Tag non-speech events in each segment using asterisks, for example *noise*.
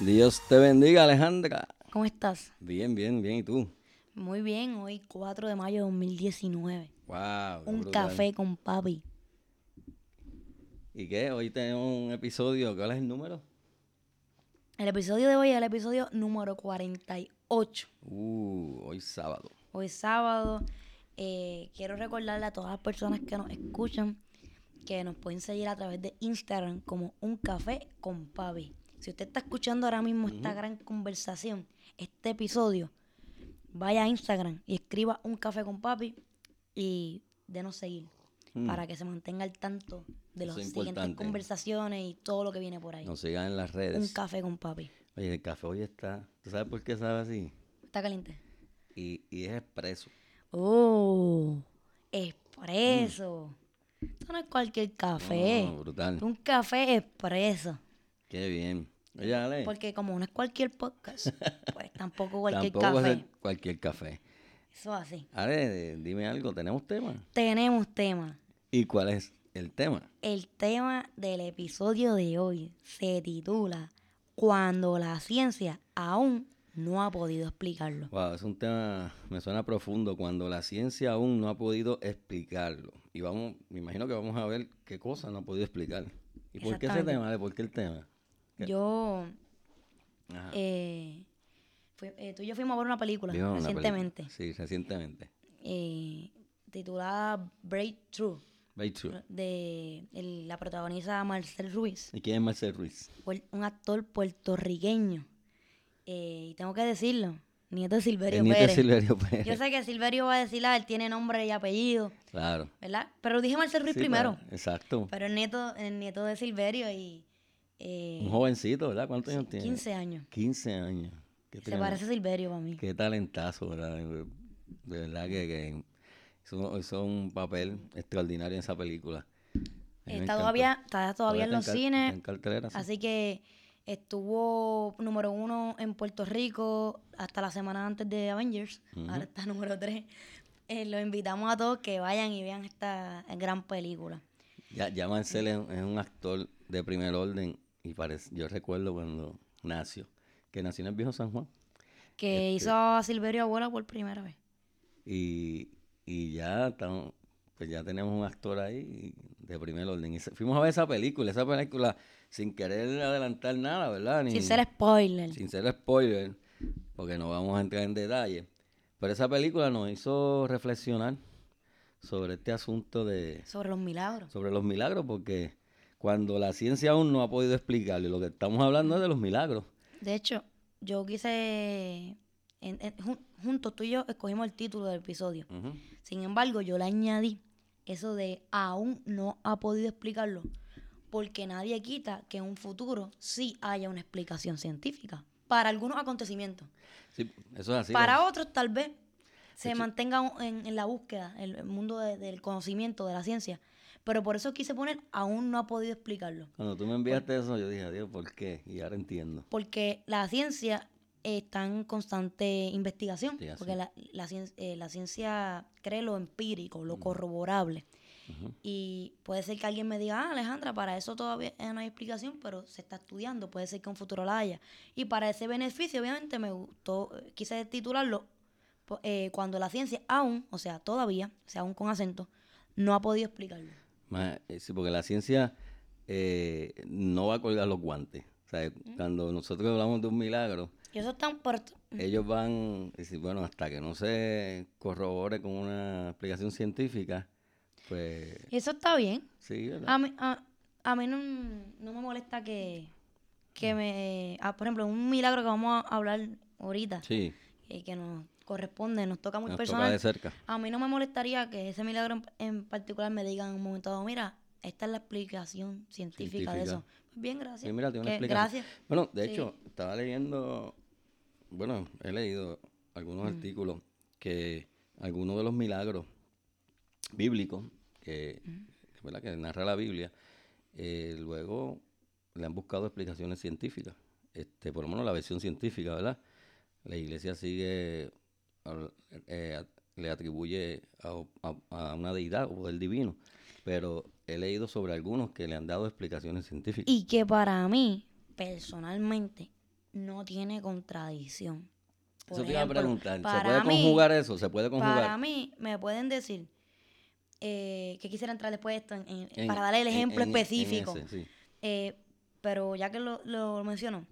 Dios te bendiga, Alejandra. ¿Cómo estás? Bien, bien, bien. ¿Y tú? Muy bien, hoy 4 de mayo de 2019. Wow. Un café con papi. ¿Y qué? Hoy tenemos un episodio. ¿Cuál es el número? El episodio de hoy es el episodio número 48. Uh, hoy sábado. Hoy sábado. Eh, quiero recordarle a todas las personas que nos escuchan que nos pueden seguir a través de Instagram como Un Café con Papi. Si usted está escuchando ahora mismo esta gran conversación, este episodio, vaya a Instagram y escriba Un Café con Papi y denos seguir Mm. para que se mantenga al tanto de las siguientes importante. conversaciones y todo lo que viene por ahí. Nos sigan en las redes. Un Café con Papi. Oye, el café hoy está. ¿Tú sabes por qué sabe así? ¿Está caliente? Y, y es expreso. Oh, expreso. Esto no es cualquier café. No, brutal. Un café expreso. Qué bien. Oye, Ale. Porque como no es cualquier podcast, *laughs* pues tampoco cualquier tampoco va a café. ser cualquier café. Eso así. Ale, dime algo. ¿Tenemos tema? Tenemos tema. ¿Y cuál es el tema? El tema del episodio de hoy se titula Cuando la ciencia aún no ha podido explicarlo. Wow, es un tema, me suena profundo cuando la ciencia aún no ha podido explicarlo. Y vamos, me imagino que vamos a ver qué cosa no ha podido explicar. ¿Y por qué ese tema? Ale? ¿Por qué el tema? ¿Qué? Yo, eh, fui- eh, tú y yo fuimos a ver una película Vimos una recientemente película. Sí, recientemente. eh, titulada Breakthrough. Breakthrough. De el- la protagoniza Marcel Ruiz. ¿Y quién es Marcel Ruiz? puer- un actor puertorriqueño. Eh, y tengo que decirlo, nieto de Silverio El nieto de Pérez. Silverio Pérez. Yo sé que Silverio va a decir, ah, él tiene nombre y apellido, Claro. ¿verdad? Pero dije Marcel Ruiz Sí, primero. exacto. Pero el nieto, el nieto de Silverio y... eh, Un jovencito, ¿verdad? ¿Cuántos sí, años tiene? 15 años. 15 años. Qué, Se tremendo. parece a Silverio para mí. Qué talentazo, ¿verdad? De verdad que, que hizo, hizo un papel extraordinario en esa película. Está todavía, está todavía en los cines. en cartelera, sí. Así que estuvo número uno en Puerto Rico hasta la semana antes de Avengers. Ahora está *laughs* número tres. Eh, los invitamos a todos que vayan y vean esta gran película. Ya, ya es un actor de primer orden y parece, yo recuerdo cuando nació, que nació en el viejo San Juan Que Este hizo a Silverio Abuela por primera vez. y, y ya estamos, pues ya tenemos un actor ahí de primer orden. Y fuimos a ver esa película, esa película sin querer adelantar nada, ¿verdad? Ni- Sin ser spoiler. sin ser spoiler, porque no vamos a entrar en detalle. Pero esa película nos hizo reflexionar sobre este asunto de, Sobre los milagros. sobre los milagros, porque cuando la ciencia aún no ha podido explicarlo, y lo que estamos hablando es de los milagros. De hecho, yo quise. en- en- jun- juntos tú y yo escogimos el título del episodio. Sin embargo, yo le añadí eso de aún no ha podido explicarlo, porque nadie quita que en un futuro sí haya una explicación científica para algunos acontecimientos. Sí, eso es así. para ¿no? otros tal vez se mantenga en, en la búsqueda, el, el mundo de- del conocimiento, de la ciencia. Pero por eso quise poner aún no ha podido explicarlo. Cuando tú me enviaste eso, yo dije, Dios, ¿por qué? Y ahora entiendo. Porque la ciencia está en constante investigación. Sí, porque la, la cien- eh, la ciencia cree lo empírico, lo corroborable. Y puede ser que alguien me diga, ah, Alejandra, para eso todavía no hay explicación, pero se está estudiando, puede ser que en un futuro la haya. Y para ese beneficio, obviamente, me gustó, eh, quise titularlo eh, cuando la ciencia aún, o sea, todavía, o sea, aún con acento, no ha podido explicarlo. Eh, Sí, porque la ciencia eh, no va a colgar los guantes. O sea, cuando nosotros hablamos de un milagro, Y eso por... ellos van decir, bueno, hasta que no se corrobore con una explicación científica, pues Y eso está bien. sí, ¿verdad? A mí, a, a mí no, no me molesta que, que me... ah, por ejemplo, un milagro que vamos a hablar ahorita, sí, eh, que nos corresponde, nos toca muy nos toca personal. de cerca. A mí no me molestaría que ese milagro en, en particular me digan en un momento dado, mira, esta es la explicación científica, de eso. Científica. Bien, gracias. Sí, mira, Que-. Gracias. Bueno, de Sí. hecho, estaba leyendo, bueno, he leído algunos artículos que algunos de los milagros bíblicos que, que, ¿verdad? que narra la Biblia, eh, luego le han buscado explicaciones científicas, este, por lo menos la versión científica, ¿verdad? La iglesia sigue, eh, le atribuye a, a- a una deidad o poder divino, pero he leído sobre algunos que le han dado explicaciones científicas. Y que para mí, personalmente, no tiene contradicción. Por Eso te iba a ejemplo, preguntar. ¿Se puede mí- conjugar eso? ¿Se puede conjugar? Para mí, me pueden decir eh, que quisiera entrar después de esto en- en- En- para darle el ejemplo en específico. ese, sí. Eh, pero ya que lo, lo menciono,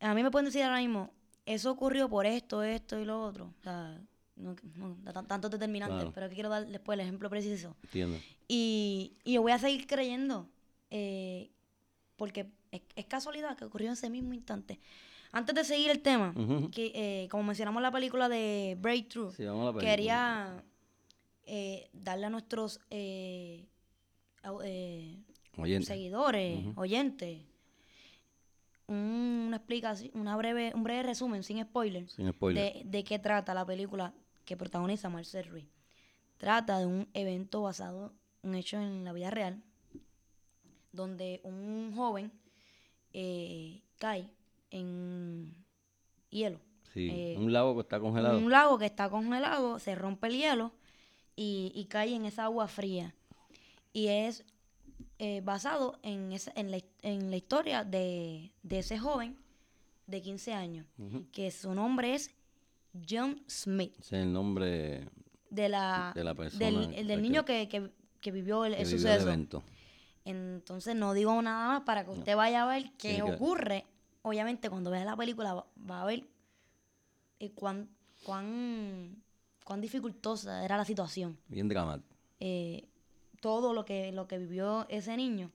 a mí me pueden decir ahora mismo, eso ocurrió por esto, esto y lo otro. O sea, no, tantos determinantes, Claro. pero que quiero dar después el ejemplo preciso. Entiendo. Y, y yo voy a seguir creyendo, eh, porque es, es casualidad que ocurrió en ese mismo instante. Antes de seguir el tema, que eh, como mencionamos la película de Breakthrough, Sí, la quería eh, darle a nuestros eh, eh, seguidores, oyentes, un- una explicación, una breve, un breve resumen, sin spoiler, Sin spoiler. de, de qué trata la película que protagoniza Marcel Ruiz. Trata de un evento basado, un hecho en la vida real, donde un joven eh, cae en hielo. Sí, eh, un lago que está congelado. Un lago que está congelado, se rompe el hielo y, y cae en esa agua fría. Y es eh, basado en, esa, en, la, en la historia de, de ese joven de 15 años, que su nombre es John Smith, Ese es el nombre de la, De la persona del, el del niño que, que- que vivió el, que el vivió suceso. evento. Entonces no digo nada más para que usted vaya a ver qué ocurre. Obviamente cuando vea la película va, va a ver eh, cuán, cuán, cuán dificultosa era la situación. Bien dramático. Eh, todo lo que, lo que vivió ese niño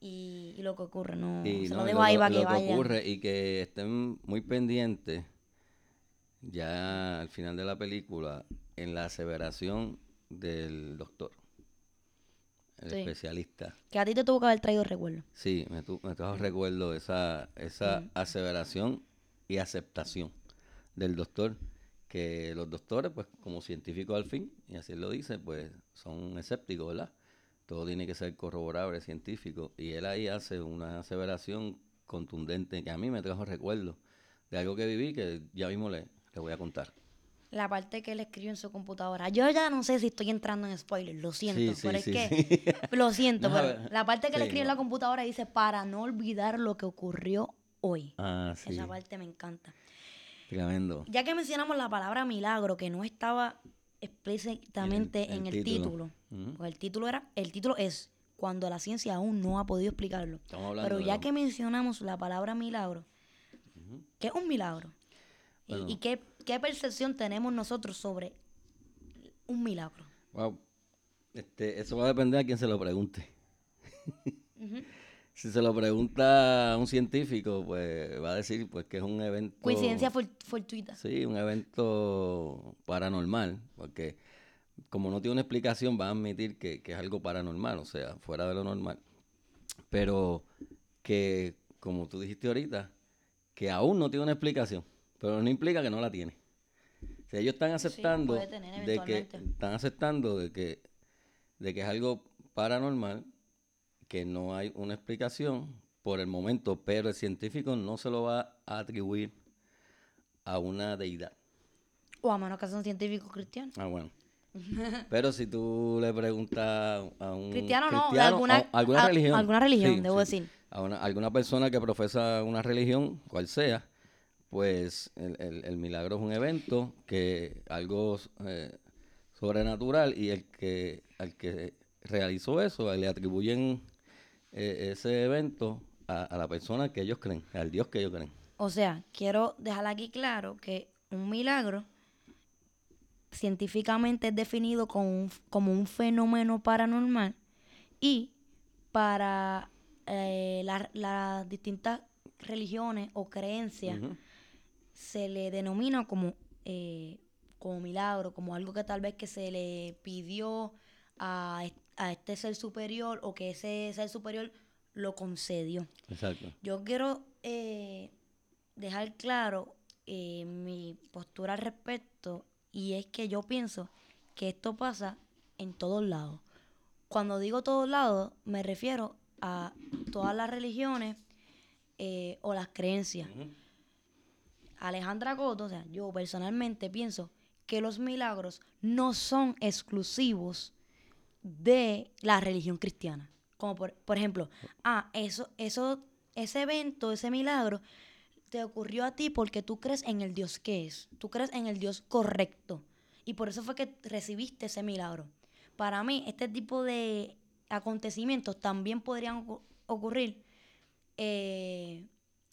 y, y lo que ocurre. No, Y se no, lo dejo ahí para lo que ocurre y que estén muy pendientes ya al final de la película en la aseveración del doctor, el Sí. especialista. Que a ti te tuvo que haber traído recuerdo. Sí, me, tu- me trajo recuerdo esa, esa Mm. aseveración y aceptación del doctor, que los doctores, pues como científicos al fin, y así lo dice, pues son escépticos, ¿verdad? Todo tiene que ser corroborable, científico, y él ahí hace una aseveración contundente que a mí me trajo recuerdo de algo que viví que ya mismo le, le voy a contar. La parte que él escribió en su computadora. Yo ya no sé si estoy entrando en spoilers, lo siento, Sí, sí, pero es sí, que. *laughs* Lo siento, *laughs* No, pero la parte que Sí, escribe en la computadora dice para no olvidar lo que ocurrió hoy. ah, sí, Esa parte me encanta. Tremendo. Ya que mencionamos la palabra milagro, que no estaba explícitamente en el el, título. título. Pues el título era, el título es cuando la ciencia aún no ha podido explicarlo. Pero ya que mencionamos la palabra milagro, ¿qué es un milagro? ¿Y- Bueno. ¿Y, qué, qué percepción tenemos nosotros sobre un milagro? Wow. Este, eso va a depender a quien se lo pregunte. Si se lo pregunta a un científico, pues va a decir pues que es un evento. Coincidencia for- fortuita. Sí, un evento paranormal, porque como no tiene una explicación, va a admitir que, que es algo paranormal, o sea, fuera de lo normal. Pero que, como tú dijiste ahorita, que aún no tiene una explicación, pero no implica que no la tiene. O sea, ellos están aceptando tener de que están aceptando de que de que es algo paranormal, que no hay una explicación por el momento, pero el científico no se lo va a atribuir a una deidad. O a menos que sea un científico cristiano. Ah, bueno. *laughs* Pero si tú le preguntas a un Cristiano no, cristiano, alguna- a- alguna a- religión, alguna religión, debo decir. a una- alguna persona que profesa una religión, cual sea, pues el, el- el milagro es un evento que algo eh, sobrenatural y el que al que realizó eso le atribuyen eh, ese evento a, a la persona que ellos creen, al Dios que ellos creen. O sea, quiero dejar aquí claro que un milagro científicamente es definido como un, como un fenómeno paranormal y para eh, la- las distintas religiones o creencias se le denomina como, eh, como milagro, como algo que tal vez que se le pidió a, est- a este ser superior o que ese ser superior lo concedió. Exacto. Yo quiero eh, dejar claro eh, mi postura al respecto y es que yo pienso que esto pasa en todos lados. Cuando digo todos lados, me refiero a todas las religiones eh, o las creencias. Alejandra Coto, o sea, yo personalmente pienso que los milagros no son exclusivos de la religión cristiana. Como por, por ejemplo, ah, eso, eso, ese evento, ese milagro, te ocurrió a ti porque tú crees en el Dios que es. Tú crees en el Dios correcto. Y por eso fue que recibiste ese milagro. Para mí, este tipo de acontecimientos también podrían ocurrir, eh,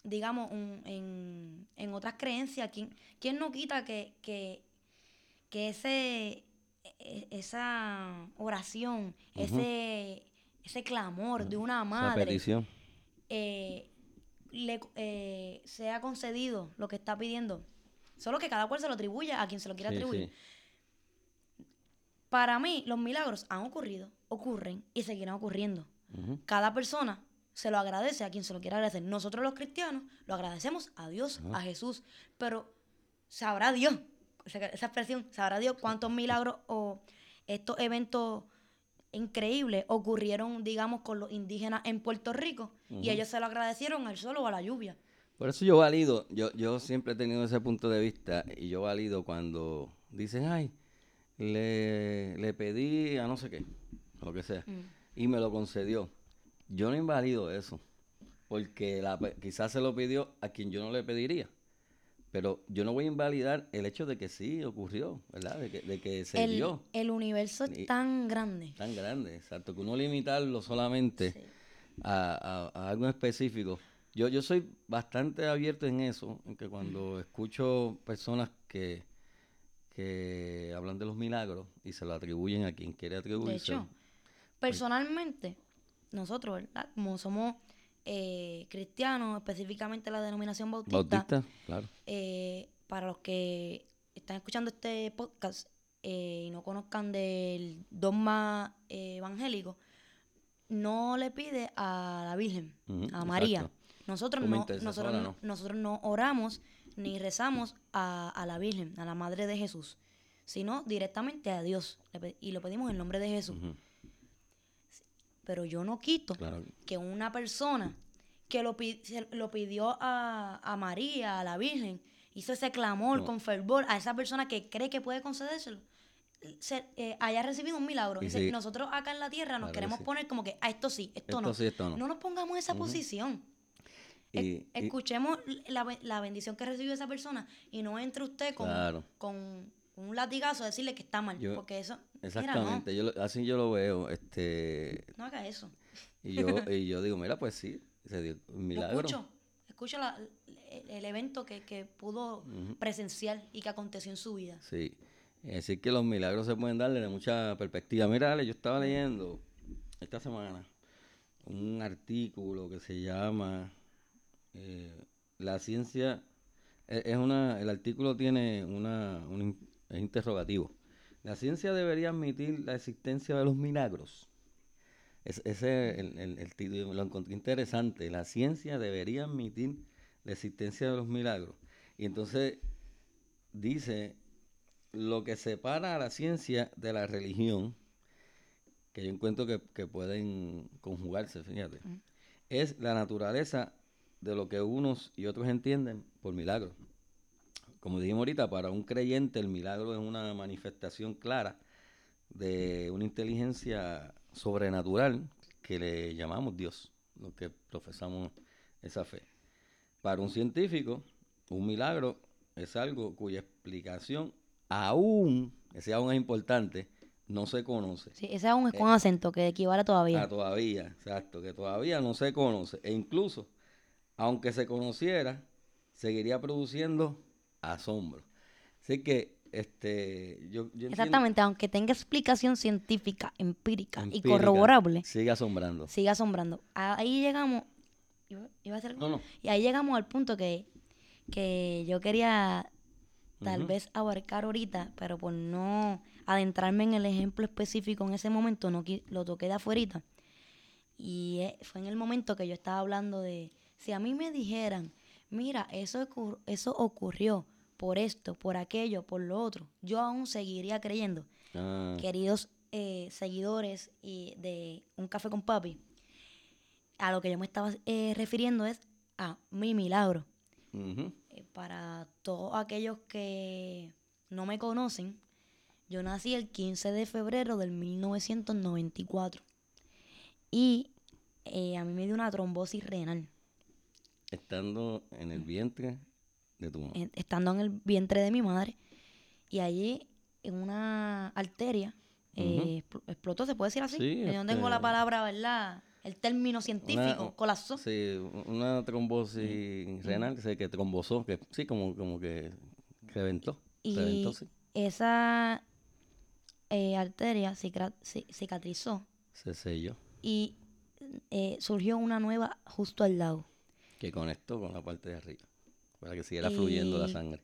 digamos, en, en, otras creencias. ¿Quién, quién no quita que, que, que ese, esa oración, ese, ese clamor de una madre, eh, le, eh, sea concedido lo que está pidiendo? Solo que cada cual se lo atribuye a quien se lo quiera atribuir. Para mí, los milagros han ocurrido, ocurren y seguirán ocurriendo. Cada persona se lo agradece a quien se lo quiera agradecer. Nosotros los cristianos lo agradecemos a Dios, a Jesús, pero sabrá Dios, esa, expresión, sabrá Dios cuántos milagros o estos eventos increíbles ocurrieron, digamos, con los indígenas en Puerto Rico y ellos se lo agradecieron al sol o a la lluvia. Por eso yo valido, yo, yo siempre he tenido ese punto de vista y yo valido cuando dicen, ay, le, le pedí a no sé qué, lo que sea, mm. y me lo concedió. Yo no invalido eso, porque la, quizás se lo pidió a quien yo no le pediría. Pero yo no voy a invalidar el hecho de que sí ocurrió, ¿verdad? De que, de que se el, dio. El universo es tan grande. Tan grande, exacto. Que uno limitarlo solamente a, a, algo específico. Yo, yo soy bastante abierto en eso, en que cuando escucho personas que, que hablan de los milagros y se lo atribuyen a quien quiere atribuirse. De hecho, personalmente, nosotros, ¿verdad? Como somos eh, cristianos, específicamente la denominación bautista. Bautista, claro. Eh, para los que están escuchando este podcast eh, y no conozcan del dogma evangélico, no le pide a la Virgen, a María. Nosotros no, nosotros nosotros no oramos ni rezamos a, la Virgen, a la Madre de Jesús, sino directamente a Dios. Y lo pedimos en nombre de Jesús. Pero yo no quito que una persona que lo, lo pidió a, María, a la Virgen, hizo ese clamor con fervor a esa persona que cree que puede concedérselo, eh, haya recibido un milagro. nosotros acá en la tierra nos queremos poner como que a esto sí, esto, no. no. nos pongamos en esa posición. Escuchemos la, bendición que recibió esa persona y no entre usted con, con un latigazo decirle que está mal. porque eso. Exactamente, yo así yo lo veo. este No haga eso. Y yo, y yo digo, mira, pues sí, se dio un milagro. escucho, escucho el, evento que, que pudo presenciar y que aconteció en su vida. Sí. Es decir, que los milagros se pueden darle de mucha perspectiva. Mira, Ale, yo estaba leyendo esta semana un artículo que se llama eh, la ciencia e, es una, el artículo tiene una, un interrogativo. La ciencia debería admitir la existencia de los milagros. ese el, el, título lo encontré interesante. La ciencia debería admitir la existencia de los milagros. Y entonces dice lo que separa a la ciencia de la religión, que yo encuentro que, pueden conjugarse, fíjate, es la naturaleza de lo que unos y otros entienden por milagro. Como dijimos ahorita, para un creyente el milagro es una manifestación clara de una inteligencia sobrenatural que le llamamos Dios, lo que profesamos esa fe. Para un científico, un milagro es algo cuya explicación aún, ese aún es importante, no se conoce. Sí, ese aún es con eh, acento, que equivale todavía. A todavía, exacto, que todavía no se conoce. E incluso aunque se conociera, seguiría produciendo asombro. Así que este, yo, Exactamente, aunque tenga explicación científica, empírica, y corroborable. Sigue asombrando. Sigue asombrando. Ahí llegamos. ¿Iba, a no, no. Y ahí llegamos al punto que, que yo quería tal vez abarcar ahorita, pero por no adentrarme en el ejemplo específico en ese momento, no lo toqué de afuera. Y eh, fue en el momento que yo estaba hablando de, si a mí me dijeran, mira, eso, ocur- eso ocurrió por esto, por aquello, por lo otro, yo aún seguiría creyendo. Ah, Queridos eh, seguidores y de Un Café con Papi, a lo que yo me estaba eh, refiriendo es a mi milagro. Eh, para todos aquellos que no me conocen, yo nací el 15 de febrero del 1994 y a mí me dio una trombosis renal, Estando en el vientre de tu estando en el vientre de mi madre y allí en una arteria eh, expl- explotó, se puede decir así. Sí, yo no tengo la este- palabra, ¿verdad? El término científico, Una- colapsó. Sí, una trombosis renal, que, se- que trombosó, que sí, como, como que reventó. Y Reventó, sí. esa eh, arteria cicatrizó Se selló, y eh, surgió una nueva justo al lado. que conectó con la parte de arriba, para que siguiera fluyendo la sangre.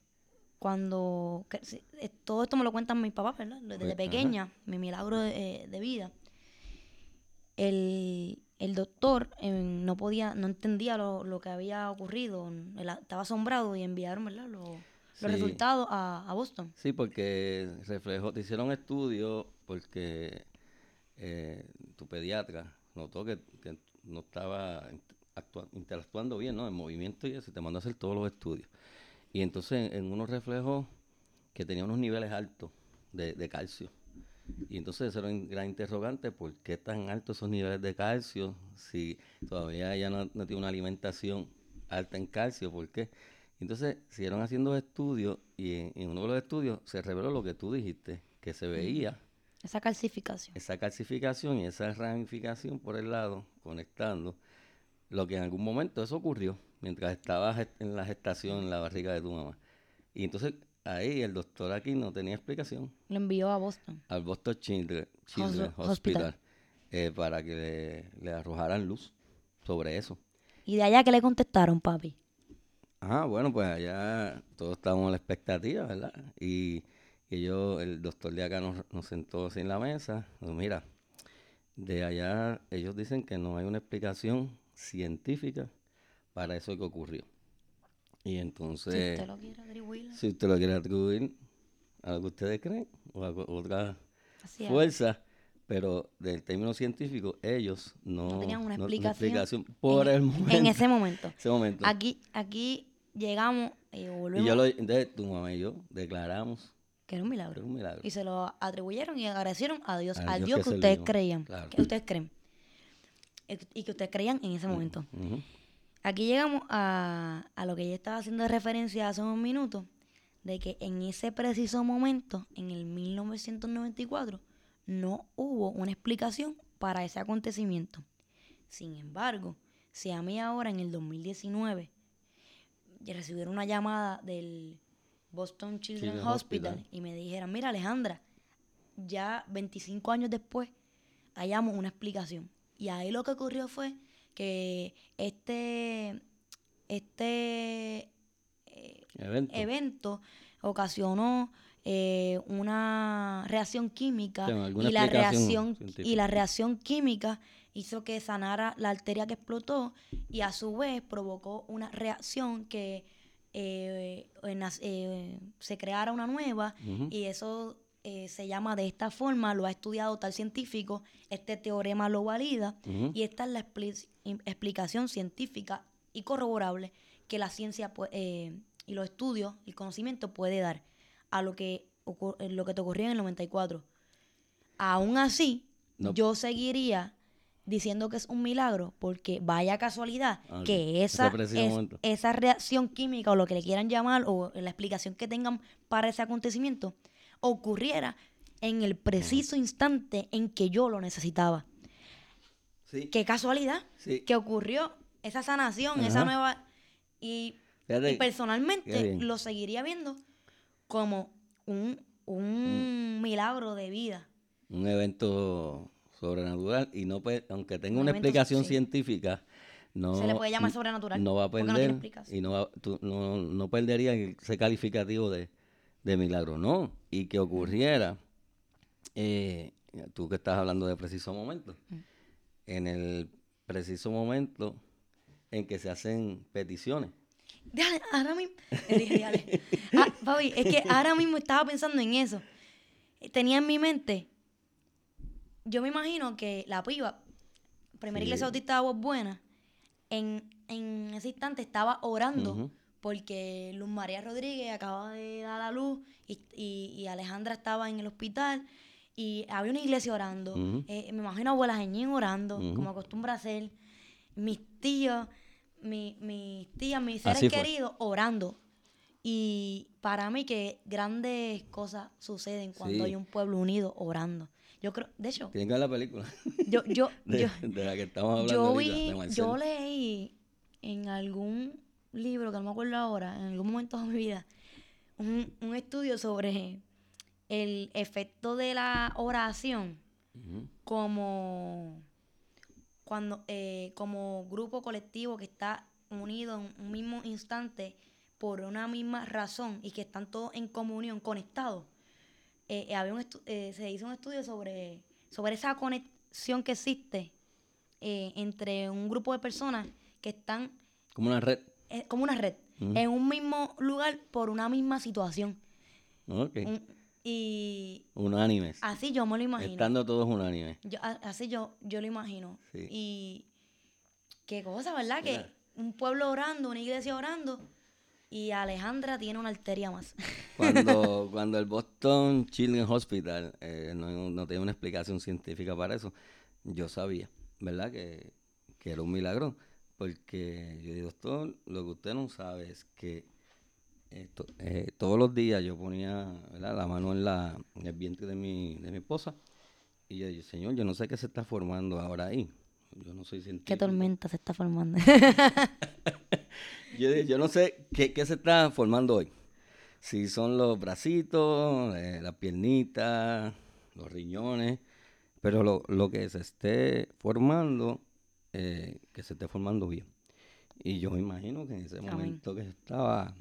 Cuando que- eh, todo esto me lo cuentan mis papás, ¿verdad? Desde ajá. pequeña, mi milagro de, eh, de vida. El, el doctor eh, no podía, no entendía lo, lo que había ocurrido, él estaba asombrado y enviaron, ¿verdad? Los, los resultados a, a Boston. Sí, porque reflejó, te hicieron estudios porque eh, tu pediatra notó que, que no estaba actua- interactuando bien, ¿no? En movimiento y eso, y te mandó a hacer todos los estudios. Y entonces en unos reflejos que tenía unos niveles altos de, de calcio. Y entonces eso era un gran interrogante, ¿por qué tan altos esos niveles de calcio? Si todavía ella no, no tiene una alimentación alta en calcio, ¿por qué? Entonces siguieron haciendo estudios y en, en uno de los estudios se reveló lo que tú dijiste, que se veía Esa calcificación. esa calcificación y esa ramificación por el lado, conectando, lo que en algún momento eso ocurrió mientras estabas en la gestación en la barriga de tu mamá. Y entonces ahí el doctor aquí no tenía explicación Lo envió a Boston. al Boston Children, Children's Hospital. Hospital eh, para que le, le arrojaran luz sobre eso. Y de allá que le contestaron, papi. Ah, bueno, pues allá todos estábamos en la expectativa, ¿verdad? Y, y ellos, el doctor de acá nos, nos sentó así en la mesa. Dijo, mira, de allá ellos dicen que no hay una explicación científica para eso que ocurrió. Y Si entonces, usted lo quiere atribuir. si usted lo quiere atribuir a lo que ustedes creen o a otra Así es. fuerza, pero del término científico ellos no, No tenían una no- explicación por en, el momento. en ese momento. *laughs* ese momento. Aquí, aquí llegamos eh, Y yo lo, entonces tu mamá y yo declaramos que era un milagro. era un milagro. Y se lo atribuyeron y agradecieron a Dios, Al Dios que que ustedes creían, claro. que ustedes creen. Y que ustedes creían en ese momento. Aquí llegamos a, a lo que yo estaba haciendo de referencia hace unos minutos, de que en ese preciso momento, en el 1994, no hubo una explicación para ese acontecimiento. Sin embargo, si a mí ahora en el 2019 y recibieron una llamada del Boston Children's Children's Hospital, Hospital. y me dijeran, mira Alejandra, ya 25 años después hallamos una explicación. Y ahí lo que ocurrió fue que este, este eh, Evento. evento ocasionó eh, una reacción química y la reacción y la reacción química hizo que sanara la arteria que explotó y a su vez provocó una reacción que eh, en eh, se creara una nueva y eso eh, se llama de esta forma, lo ha estudiado tal científico, este teorema lo valida y esta es la expli- explicación científica y corroborable que la ciencia eh, y los estudios y conocimiento puede dar a lo que, eh, lo que te ocurrió en el 94. Aún así, No. yo seguiría diciendo que es un milagro porque vaya casualidad Ah, que esa, es- esa reacción química o lo que le quieran llamar o la explicación que tengan para ese acontecimiento ocurriera en el preciso instante en que yo lo necesitaba. Sí. Qué casualidad Sí. que ocurrió esa sanación, esa nueva... Y, Fíjate, y qué personalmente lo seguiría viendo como un, un milagro de vida. un evento sobrenatural y no puede- aunque tenga Un una explicación sí. científica, no Se le puede llamar sobrenatural, No va a no perder y no, va- tú- no, no perdería ese calificativo de, de milagro, no. Y que ocurriera, eh, tú que estás hablando de preciso momento, en el preciso momento en que se hacen peticiones. Déjale, ahora mismo. Dije, "Déjale". Ah, papi, es que ahora mismo estaba pensando en eso. Tenía en mi mente. Yo me imagino que la piba, primera Sí. iglesia bautista de Aguas Buenas, en, en ese instante estaba orando. Porque Luz María Rodríguez acaba de dar a luz y, y- y Alejandra estaba en el hospital y había una iglesia orando. Eh, me imagino a abuela Jeñín orando, como acostumbra hacer. Mis tíos, mi- mis tías, mis seres Así fue. queridos orando. Y para mí que grandes cosas suceden cuando Sí. hay un pueblo unido orando. Yo creo, de hecho, Tienen que ver la película yo, yo, *laughs* de, yo, de la que estamos hablando yo ahorita, vi, de yo leí en algún libro que no me acuerdo ahora, en algún momento de mi vida, un, un estudio sobre el efecto de la oración como cuando eh, como grupo colectivo que está unido en un mismo instante por una misma razón y que están todos en comunión, conectados. Eh, eh, había un eh, se hizo un estudio sobre, sobre esa conexión que existe entre un grupo de personas que están Como una red. Eh, como una red, Ujú. en un mismo lugar por una misma situación. Ok. Un- y Unánimes. así yo me lo imagino. Estando todos unánimes. Yo, así yo, yo lo imagino. Sí. Y qué cosa, ¿verdad? Mira. Que un pueblo orando, una iglesia orando, y Alejandra tiene una arteria más. Cuando, *laughs* cuando el Boston Children's Hospital eh, no, no tenía una explicación científica para eso, yo sabía, ¿verdad? Que, que era un milagro. Porque yo digo, doctor, lo que usted no sabe es que eh, todos los días yo ponía ¿verdad? la mano en, la, en el vientre de mi, de mi esposa y yo dije, señor, yo no sé qué se está formando ahora ahí. Yo no soy científico. qué tormenta se está formando. *laughs* Yo, yo no sé qué, qué se está formando hoy. Si son los bracitos, eh, las piernitas, los riñones, pero lo, lo que se esté formando, eh, que se esté formando bien. Y yo me imagino que en ese Amén. momento que estaba,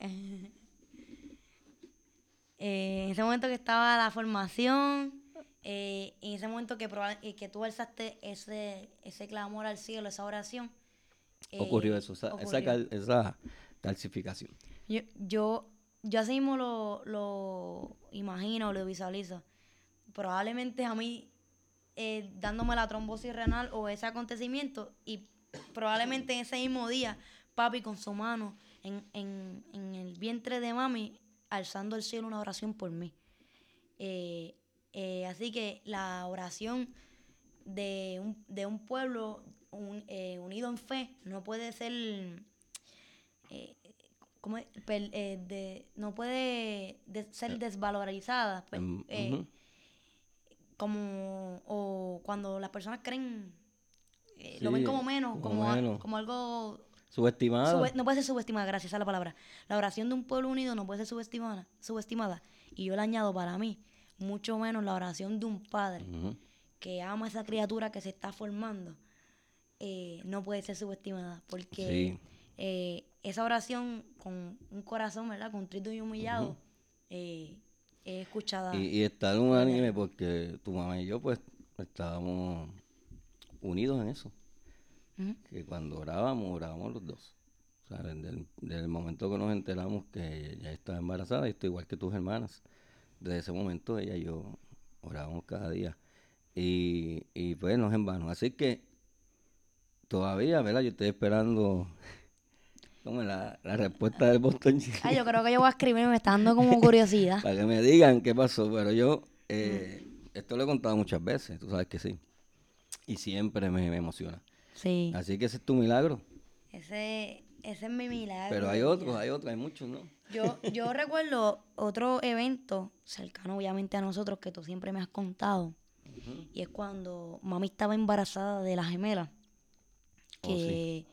*laughs* Eh, en ese momento que estaba la formación, eh, en ese momento que, eh, que tú alzaste ese, ese clamor al cielo, esa oración. eh, ocurrió eso, esa, esa, ocurrió. cal- esa calcificación. Yo, yo, yo así mismo lo, lo imagino, lo visualizo. Probablemente a mí eh, dándome la trombosis renal o ese acontecimiento y probablemente en ese mismo día papi con su mano en, en, en el vientre de mami alzando al cielo una oración por mí. Eh, eh, así que la oración de un, de un pueblo un- eh, unido en fe no puede ser eh, eh, de- no puede de- ser desvalorizada pues, Mm. Como o cuando las personas creen eh, lo ven como menos como como, a- como algo Subestimada. Sube- no puede ser subestimada, gracias a la palabra. La oración de un pueblo unido no puede ser subestimada, subestimada. Y yo le añado para mí, mucho menos la oración de un padre que ama a esa criatura que se está formando, eh, no puede ser subestimada. Porque Sí. eh, esa oración con un corazón, ¿verdad? Contrito y humillado, es escuchada. Y, y estar unánime porque tu mamá y yo pues estábamos unidos en eso. Que cuando orábamos, orábamos los dos. O sea, desde el, desde el momento que nos enteramos que ella estaba embarazada, y esto igual que tus hermanas, desde ese momento ella y yo orábamos cada día. Y, y pues no es en vano. Así que todavía, ¿verdad? Yo estoy esperando como la, la respuesta del Boston Ay, *laughs* yo creo que yo voy a escribir, me está dando como curiosidad. *laughs* para que me digan qué pasó, pero yo eh, esto lo he contado muchas veces, tú sabes que sí. Y siempre me, me emociona. Sí. Así que ese es tu milagro. Ese, ese es mi milagro. Pero hay otros, hay otros, hay muchos, ¿no? Yo, yo *laughs* recuerdo otro evento cercano, obviamente, a nosotros que tú siempre me has contado. Y es cuando mami estaba embarazada de la gemela. Oh, Que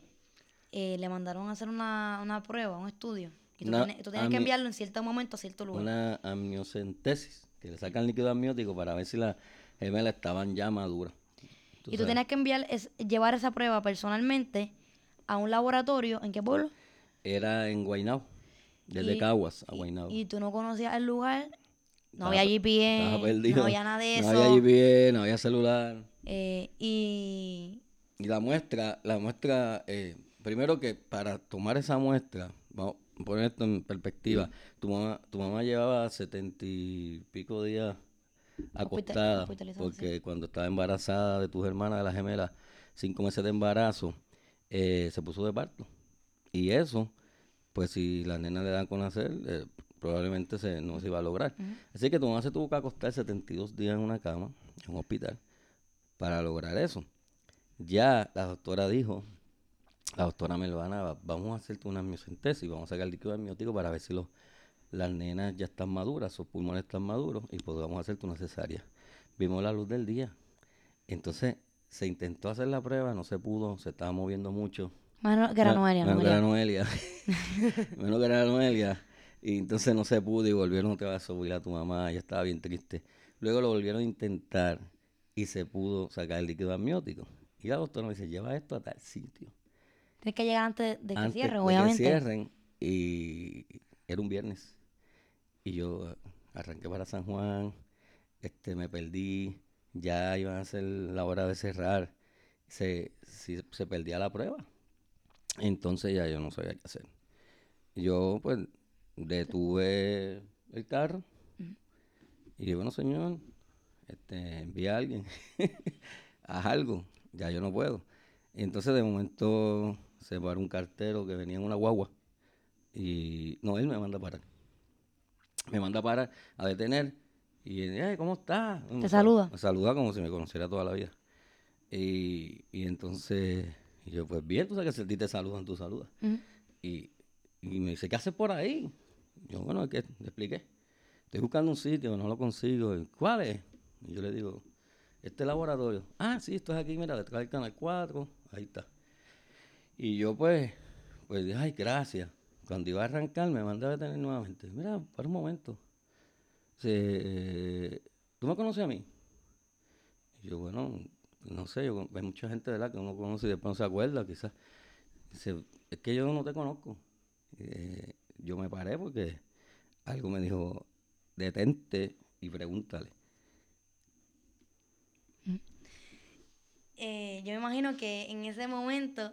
eh, le mandaron a hacer una, una prueba, un estudio. Y tú, Una tienes, tú tienes que enviarlo en cierto momento a cierto lugar. Una amniocentesis, que le sacan líquido amniótico para ver si las gemelas estaban ya maduras. Tú y tú sabes. tienes que enviar, es, llevar esa prueba personalmente a un laboratorio. ¿En qué pueblo? Era en Guaynabo, desde Y- Caguas a Guaynabo. Y tú no conocías el lugar. No Estaba había GPS, no había nada de eso. No había GPS, no había celular. Eh, y... Y la muestra, la muestra, eh, primero que para tomar esa muestra, vamos a poner esto en perspectiva, tu mamá, tu mamá llevaba setenta y pico días acostada, porque cuando estaba embarazada de tus hermanas, de las gemelas, cinco meses de embarazo, eh, se puso de parto. Y eso, pues si la nena le dan con nacer, eh, probablemente se, no se iba a lograr. Así que tu mamá se tuvo que acostar 72 días en una cama, en un hospital, para lograr eso. Ya la doctora dijo, la doctora Melvana, "Va- vamos a hacerte una amniocentesis, vamos a sacar el líquido amniótico para ver si los, las nenas ya están maduras, sus pulmones están maduros y podamos hacerte una cesárea. Vimos la luz del día. Entonces se intentó hacer la prueba, no se pudo, se estaba moviendo mucho. Menos que era Noelia, Menos que era Noelia. Noelia. *laughs* Menos que era Noelia. Y entonces no se pudo y volvieron otra vez a subir a tu mamá. Ella estaba bien triste. Luego lo volvieron a intentar y se pudo sacar el líquido amniótico. Y la doctora me dice, lleva esto a tal sitio. Tienes que llegar antes de que Antes cierre, de obviamente. que cierren. Y era un viernes. Y yo arranqué para San Juan. Este, me perdí. Ya iban a ser la hora de cerrar. Se, si- se perdía la prueba. Entonces ya yo no sabía qué hacer. Yo pues detuve el carro y dije, bueno señor, este, envía a alguien, *laughs* haz algo, ya yo no puedo. Y entonces de momento se paró un cartero que venía en una guagua y no, él me manda a parar. Me manda a parar, a detener y "Hey, ¿cómo estás? Me sal- saluda? Me saluda como si me conociera toda la vida. Y, y entonces, y yo, pues bien, tú sabes que si a ti te saludan, tú saludas. Y, y me dice, ¿qué haces por ahí? Yo, bueno, es que expliqué. Estoy buscando un sitio, no lo consigo. Y, ¿Cuál es? Y yo le digo, este laboratorio. Ah, sí, esto es aquí, mira, detrás del canal 4. Ahí está. Y yo, pues, pues dije, ay, gracias. Cuando iba a arrancar, me mandé a detener nuevamente. Mira, para un momento. Eh, ¿tú me conoces a mí? Y yo, bueno, no sé, yo, hay mucha gente, ¿verdad?, que uno conoce y después no se acuerda, quizás. Dice, es que yo no te conozco. Eh, yo me paré porque algo me dijo, detente y pregúntale. Eh, yo me imagino que en ese momento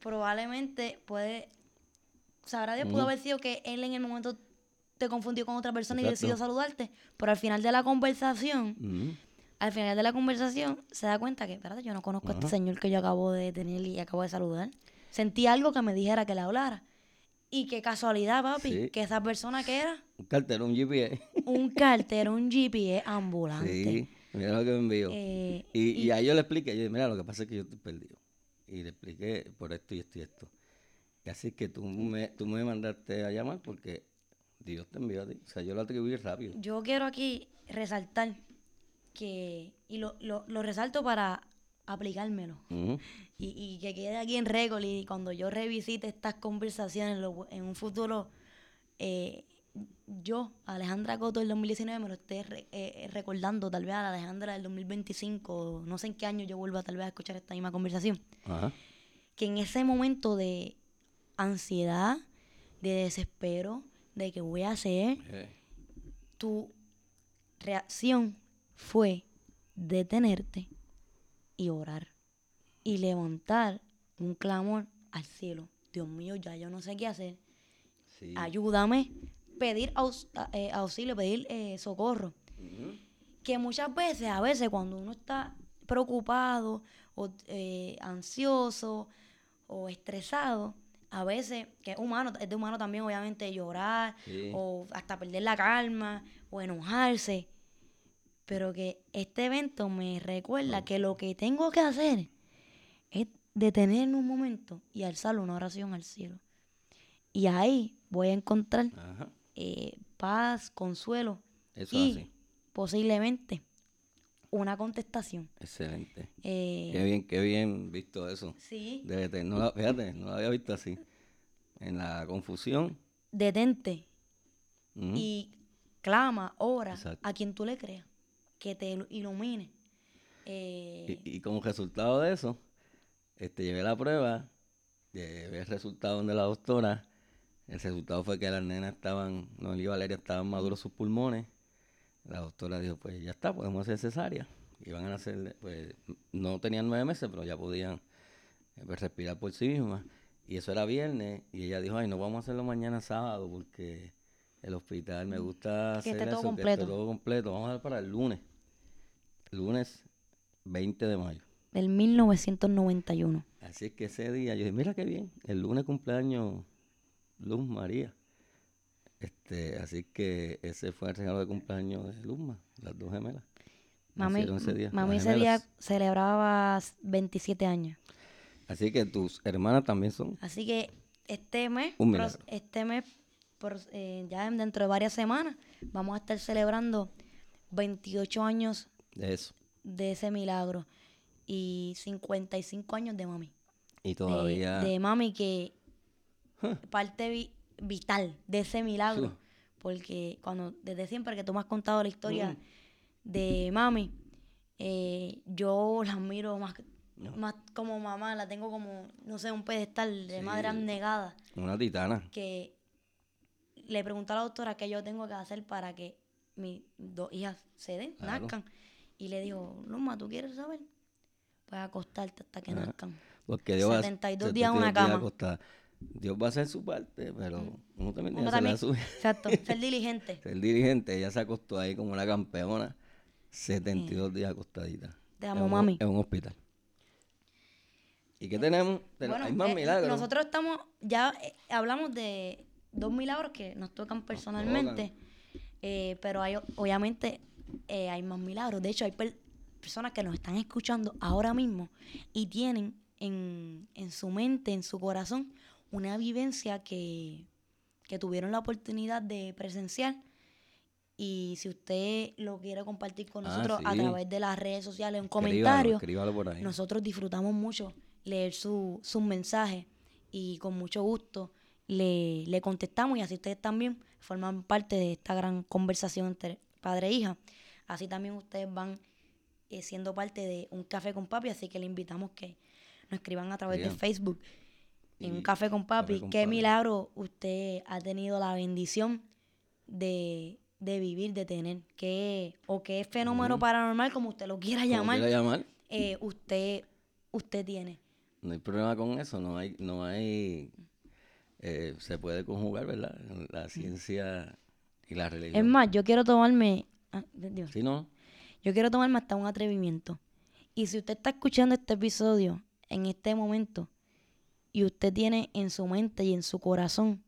probablemente puede, sabrá Dios, pudo haber sido que él en el momento te confundió con otra persona y decidió saludarte, pero al final de la conversación, al final de la conversación se da cuenta que, espérate, yo no conozco a este señor que yo acabo de tener y acabo de saludar. Sentí algo que me dijera que le hablara. Y qué casualidad, papi, Sí. que esa persona que era Un cartero, un GPS. un cartero, un GPS ambulante. sí, mira lo que me envió. Eh, y, y a ellos le expliqué, yo dije, mira, lo que pasa es que yo estoy perdido. Y le expliqué por esto y esto y esto. Y así que tú me, tú me mandaste a llamar porque Dios te envió a ti. O sea, yo lo atribuí rápido. Yo quiero aquí resaltar que, y lo, lo, lo resalto para aplicármelo, y, y que quede aquí en récord, y cuando yo revisite estas conversaciones lo- en un futuro, eh, yo, Alejandra Coto del 2019, me lo esté re- eh, recordando, tal vez a la Alejandra del 2025, no sé en qué año yo vuelva tal vez a escuchar esta misma conversación, Ajá. que en ese momento de ansiedad, de desespero, de qué voy a hacer, Eh, tu reacción fue detenerte y orar y levantar un clamor al cielo. Dios mío, ya yo no sé qué hacer. sí. Ayúdame. Pedir aus- eh, auxilio, pedir eh, socorro. Que muchas veces, a veces, cuando uno está preocupado o eh, ansioso o estresado, a veces, que es humano, es de humano también, obviamente, llorar Sí. o hasta perder la calma o enojarse. Pero que este evento me recuerda que lo que tengo que hacer es detenerme un momento y alzar una oración al cielo. Y ahí voy a encontrar Ajá. Eh, paz, consuelo Eso y así. posiblemente una contestación. Excelente. Eh, Qué bien, qué bien visto eso. sí, no la- fíjate, no lo había visto así. En la confusión. detente y clama, ora Exacto. a quien tú le creas, que te ilu- ilumine. Eh, Y, y como resultado de eso, este, llevé la prueba, llevé el resultado de la doctora. El resultado fue que las nenas estaban, Noel y Valeria estaban maduros sus pulmones. La doctora dijo, pues ya está, podemos hacer cesárea. iban a nacer, pues no tenían nueve meses, pero ya podían eh, pues, respirar por sí mismas. Y eso era viernes, y ella dijo, ay, no vamos a hacerlo mañana sábado porque el hospital me gusta Que hacer esté todo eso, que completo. esté todo completo. Vamos a dar para el lunes. Lunes 20 de mayo. Del 1991. Así es que ese día, yo dije, mira qué bien, el lunes cumpleaños Luz María. Este, así que ese fue el regalo de cumpleaños de Luzma, las dos gemelas. Mami, ese día, mami ese día celebraba 27 años. Así que tus hermanas también son. Así que este mes, pros- este mes, por- eh, ya dentro de varias semanas, vamos a estar celebrando 28 años De eso. de ese milagro y 55 años de mami. Y De- todavía. De, mami que parte vi- vital de ese milagro. Sí. Porque cuando desde siempre que tú me has contado la historia Mm. de mami, eh, yo la miro más, No. más como mamá, la tengo como, no sé, un pedestal de Sí. madre abnegada. Una titana. Que le pregunté a la doctora qué yo tengo que hacer para que mis dos hijas se den, Claro. nazcan. Y le dijo, Luma, ¿tú quieres saber? Pues acostarte hasta que Ajá. nazcan. Porque Dios va a- 72 días en una cama. acostada. Dios va a hacer su parte, pero uno también tiene que hacer la suya. exacto, *laughs* ser diligente. Ser dirigente, ella se acostó ahí como una campeona, 72 días acostadita. Te en amo, un- mami. En un hospital. ¿Y qué tenemos? Ten- Bueno, Hay más eh, milagros. Nosotros estamos, ya eh, hablamos de dos milagros que nos tocan personalmente, eh, pero hay, obviamente eh, hay más milagros. De hecho, hay per- personas que nos están escuchando ahora mismo y tienen en, en su mente, en su corazón, una vivencia que, que tuvieron la oportunidad de presenciar. Y si usted lo quiere compartir con Ah, nosotros a través de las redes sociales, un comentario, escríbalo por ahí. nosotros disfrutamos mucho leer su- sus mensajes y con mucho gusto le, le contestamos y así ustedes también forman parte de esta gran conversación entre padre e hija. Así también ustedes van eh, siendo parte de un café con papi, así que le invitamos que nos escriban a través de. Facebook en un café con papi. Café con Qué Papi. milagro usted ha tenido la bendición de, de vivir, de tener. Qué, o qué fenómeno paranormal, como usted lo quiera Como llamar, quiera llamar, eh, usted, usted tiene. no hay problema con eso, no hay, no hay, eh, se puede conjugar, ¿verdad? La ciencia y la religión. Es más, yo quiero tomarme, ah, Dios, ¿Sí, no? yo quiero tomarme hasta un atrevimiento. Y si usted está escuchando este episodio en este momento y usted tiene en su mente y en su corazón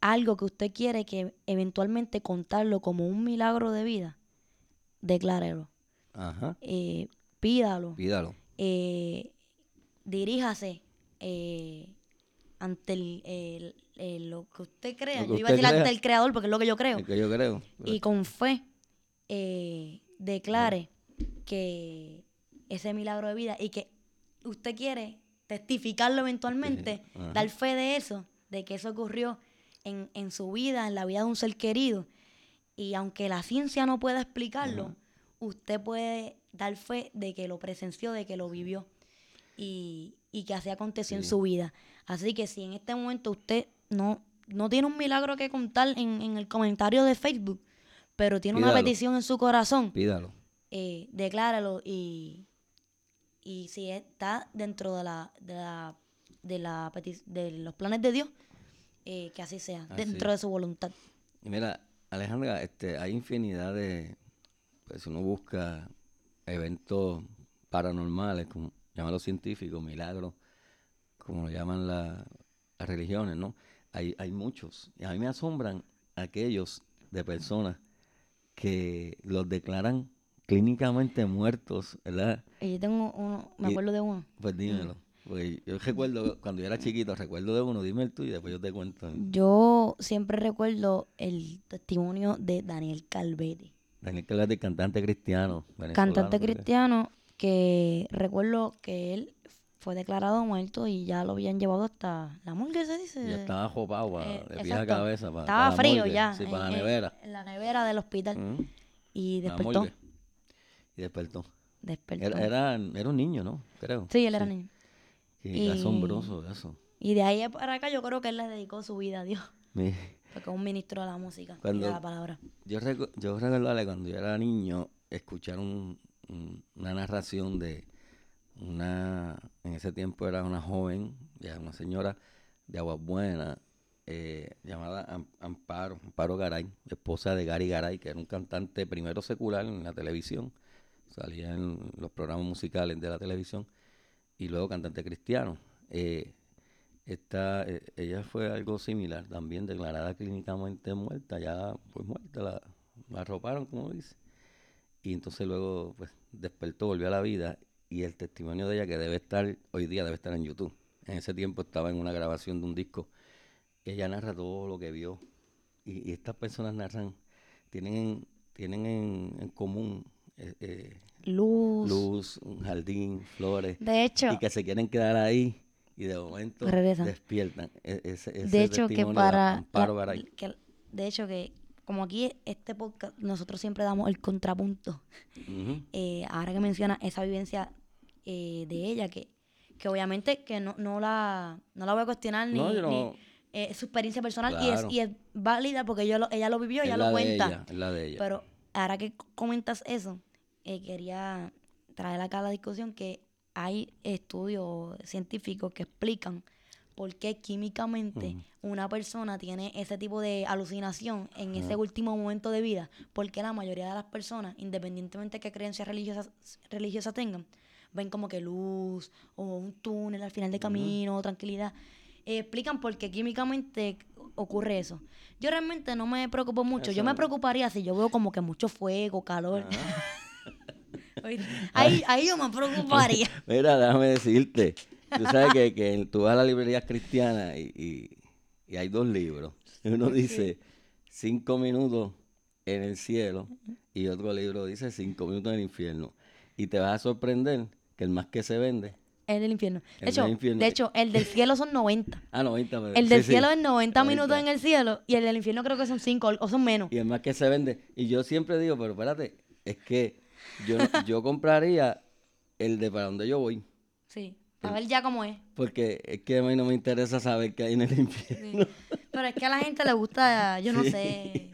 algo que usted quiere que eventualmente contarlo como un milagro de vida, declárelo. Ajá, Eh, pídalo. pídalo. eh, diríjase eh, ante el, el- el- lo que usted crea. Que Yo iba a decir ante el creador porque es lo que yo creo. Es que yo creo. Y con fe declare que ese milagro de vida y que usted quiere testificarlo eventualmente, dar fe de eso, de que eso ocurrió en, en su vida, en la vida de un ser querido. Y aunque la ciencia no pueda explicarlo, usted puede dar fe de que lo presenció, de que lo vivió y, y que así aconteció en su vida. Así que si en este momento usted no, no tiene un milagro que contar en, en el comentario de Facebook, pero tiene una petición en su corazón, Pídalo. eh, decláralo y, y si está dentro de la, de la, de la de los planes de Dios, eh, que así sea, Así. dentro de su voluntad. Y mira, Alejandra, este, hay infinidad de, pues si uno busca eventos paranormales, como llaman los científicos, milagros, como lo llaman la- las religiones, ¿no? Hay, hay muchos. Y a mí me asombran aquellos de personas que los declaran clínicamente muertos, ¿verdad? Y yo tengo uno, me Y- acuerdo de uno. Pues dímelo. Porque yo recuerdo, cuando yo era chiquito, recuerdo de uno, dime el tuyo y después yo te cuento. Yo siempre recuerdo el testimonio de Daniel Calvete, Daniel Calvete, cantante cristiano. cantante cristiano, que recuerdo que él fue declarado muerto y ya lo habían llevado hasta la morgue, se dice. Ya estaba jopado pa- Eh, de pies a cabeza. pa- Estaba pa frío morgue, ya. Sí, en- para la nevera. En la nevera del hospital. Mm, Y despertó. Y despertó. Despertó. Era, era, era un niño, ¿no? Creo. sí, él era niño. Y- asombroso eso. Y de ahí para acá yo creo que él le dedicó su vida a Dios. *laughs* Mi- Porque es un ministro de la música y de la palabra. Yo, recu- yo recuerdo cuando yo era niño, escuchar un, una narración de una, en ese tiempo era una joven, ya una señora de Aguas Buenas, eh, llamada Amparo, Amparo Garay, esposa de Gary Garay, que era un cantante primero secular en la televisión, salía en los programas musicales de la televisión, y luego cantante cristiano. Eh, esta, eh, ella fue algo similar, también declarada clínicamente muerta, ya pues muerta, la, la arroparon, como dice. Y entonces luego pues despertó, volvió a la vida y el testimonio de ella que debe estar, hoy día debe estar en YouTube. En ese tiempo estaba en una grabación de un disco. Ella narra todo lo que vio. Y, estas personas narran, tienen, tienen en, común eh, eh, luz. luz, un jardín, flores. De hecho. Y que se quieren quedar ahí y de momento despiertan. E, de hecho, que para. de hecho, que como aquí este podcast, nosotros siempre damos el contrapunto. *laughs* Eh, ahora que menciona esa vivencia eh, de ella, que, que obviamente que no, no, la, no la voy a cuestionar ni, eh, su experiencia personal y, es, y es válida porque yo ella lo vivió, ella lo cuenta. es la de ella. Pero ahora que comentas eso, quería traer acá la discusión que hay estudios científicos que explican por qué químicamente una persona tiene ese tipo de alucinación en ese último momento de vida, porque la mayoría de las personas, independientemente de qué creencias religiosas, religiosas tengan, ven como que luz o un túnel al final del camino, tranquilidad. Eh, explican por qué químicamente ocurre eso. Yo realmente no me preocupo mucho. Yo me preocuparía si yo veo como que mucho fuego, calor. *laughs* ahí, ahí yo me preocuparía. *laughs* Mira, déjame decirte Tú sabes que, que tú vas a la librería cristiana y, y, hay dos libros. Uno dice cinco minutos en el cielo y otro libro dice cinco minutos en el infierno. Y te vas a sorprender que el más que se vende es del infierno. De hecho, de hecho, el del cielo son 90. *laughs* ah, 90. El del cielo es 90, minutos en el cielo y el del infierno creo que son 5 o son menos. Y el más que se vende. Y yo siempre digo, pero espérate, es que yo, *laughs* yo compraría el de para donde yo voy. Sí. A ver ya cómo es. Porque es que a mí no me interesa saber qué hay en el infierno. Pero es que a la gente le gusta, yo no *laughs* sé.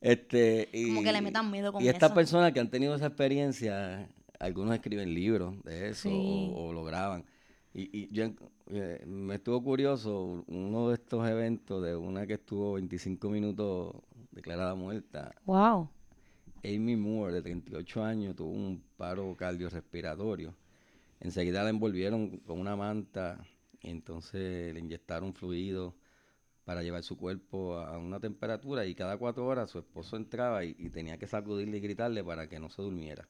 Este, como que le metan miedo con Y estas personas que han tenido esa experiencia, algunos escriben libros de eso o, lo graban. Y, y yo eh, me estuvo curioso uno de estos eventos de una que estuvo 25 minutos declarada muerta. Wow. Amy Moore, de 38 años, tuvo un paro cardiorrespiratorio Enseguida la envolvieron con una manta y entonces le inyectaron fluido para llevar su cuerpo a una temperatura y cada cuatro horas su esposo entraba y, tenía que sacudirle y gritarle para que no se durmiera.